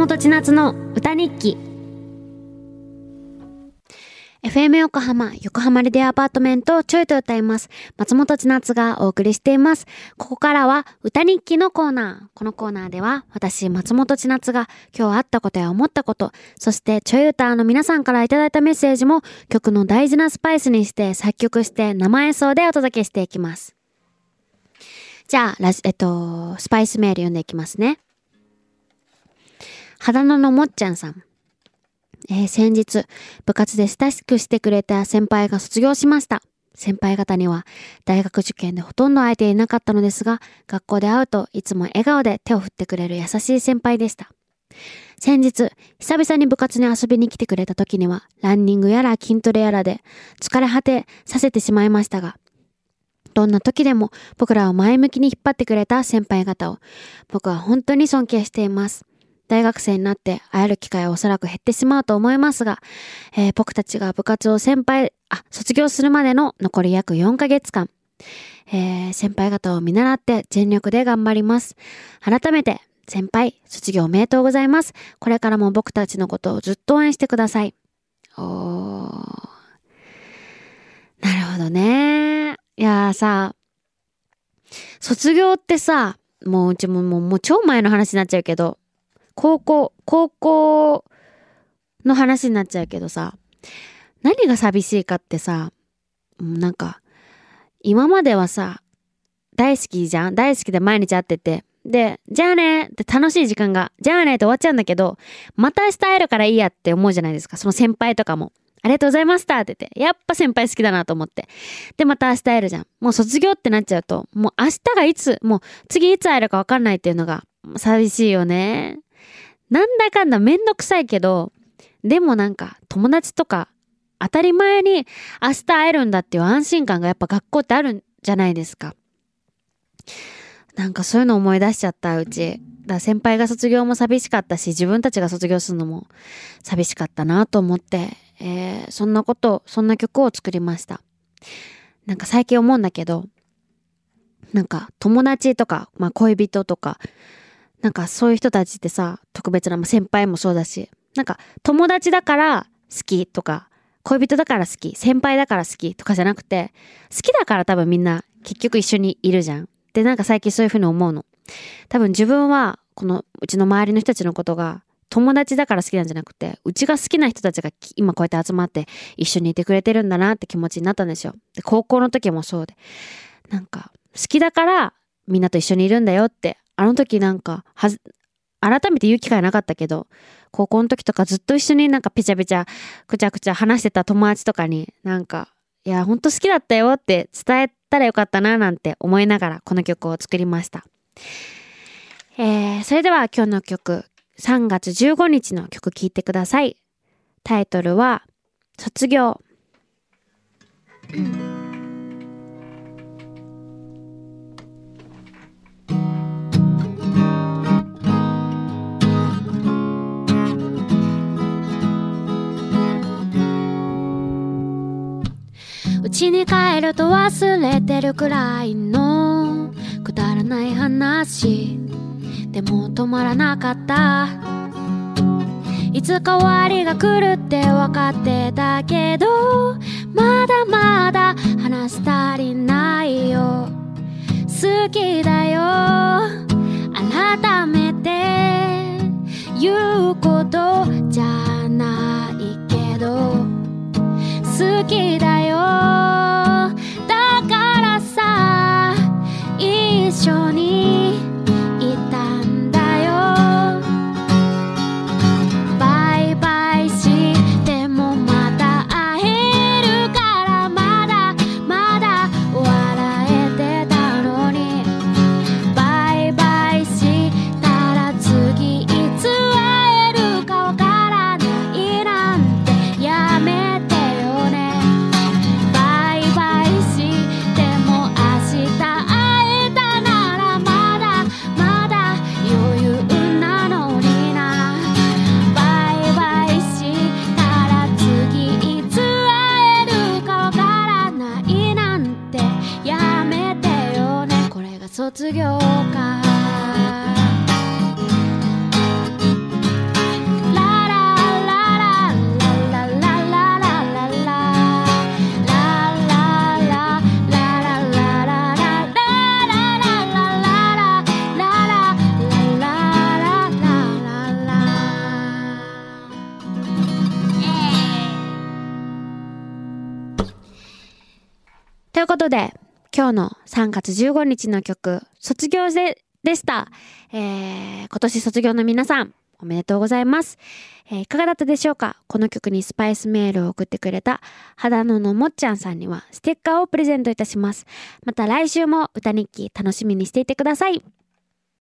本千夏の歌日記 FM 横浜、横浜レディアアパートメントをちょいと歌います。松本千夏がお送りしています。ここからは歌日記のコーナー。このコーナーでは私、松本千夏が今日あったことや思ったこと、そしてちょい歌の皆さんからいただいたメッセージも曲の大事なスパイスにして作曲して生演奏でお届けしていきます。じゃあ、ラジ、えっと、スパイスメール読んでいきますね。肌野のもっちゃんさん。えー、先日、部活で親しくしてくれた先輩が卒業しました。先輩方には大学受験でほとんど会えていなかったのですが、学校で会うといつも笑顔で手を振ってくれる優しい先輩でした。先日、久々に部活に遊びに来てくれた時には、ランニングやら筋トレやらで疲れ果てさせてしまいましたが、どんな時でも僕らを前向きに引っ張ってくれた先輩方を僕は本当に尊敬しています。大学生になって会える機会はおそらく減ってしまうと思いますが、えー、僕たちが部活を先輩、あ、卒業するまでの残り約4ヶ月間、えー、先輩方を見習って全力で頑張ります。改めて、先輩、卒業おめでとうございます。これからも僕たちのことをずっと応援してください。おー。なるほどね。いやーさ、卒業ってさ、もううちももうもう超前の話になっちゃうけど、高校、高校の話になっちゃうけどさ、何が寂しいかってさ、なんか、今まではさ、大好きじゃん？大好きで毎日会ってて。で、じゃあねって楽しい時間が、じゃあねって終わっちゃうんだけど、また明日会えるからいいやって思うじゃないですか。その先輩とかも。ありがとうございましたって言って、やっぱ先輩好きだなと思って。で、また明日会えるじゃん。もう卒業ってなっちゃうと、もう明日がいつ、もう次いつ会えるかわかんないっていうのが寂しいよね。なんだかんだめんどくさいけど、でもなんか友達とか当たり前に明日会えるんだっていう安心感がやっぱ学校ってあるんじゃないですか。なんかそういうの思い出しちゃったうち。だ先輩が卒業も寂しかったし、自分たちが卒業するのも寂しかったなと思って、えー、そんなこと、そんな曲を作りました。なんか最近思うんだけど、なんか友達とか、まあ恋人とか、なんかそういう人たちってさ、特別な、先輩もそうだし、なんか友達だから好きとか、恋人だから好き、先輩だから好きとかじゃなくて、好きだから多分みんな結局一緒にいるじゃん。で、なんか最近そういうふうに思うの。多分自分は、このうちの周りの人たちのことが友達だから好きなんじゃなくて、うちが好きな人たちが今こうやって集まって一緒にいてくれてるんだなって気持ちになったんですよ。で、高校の時もそうで。なんか、好きだからみんなと一緒にいるんだよってあの時なんか、はず、改めて言う機会なかったけど、高校の時とかずっと一緒になんかぺちゃぺちゃ、くちゃくちゃ話してた友達とかに、なんか、いや、ほんと好きだったよって伝えたらよかったななんて思いながらこの曲を作りました。えー、それでは今日の曲、3月15日の曲聴いてください。タイトルは、卒業。家に帰ると忘れてるくらいの。くだらない話。でも止まらなかった。いつか終わりが来るって分かってたけど。まだまだ話し足りないよ。好きだよ。改めて。言うことじゃないけど。好きだよ。卒業かということで、今日の3月15日の曲、卒業ででした。えー、今年卒業の皆さん、おめでとうございます。えーいかがだったでしょうか？この曲にスパイスメールを送ってくれた肌ののもっちゃんさんにはステッカーをプレゼントいたします。また来週も歌日記楽しみにしていてください。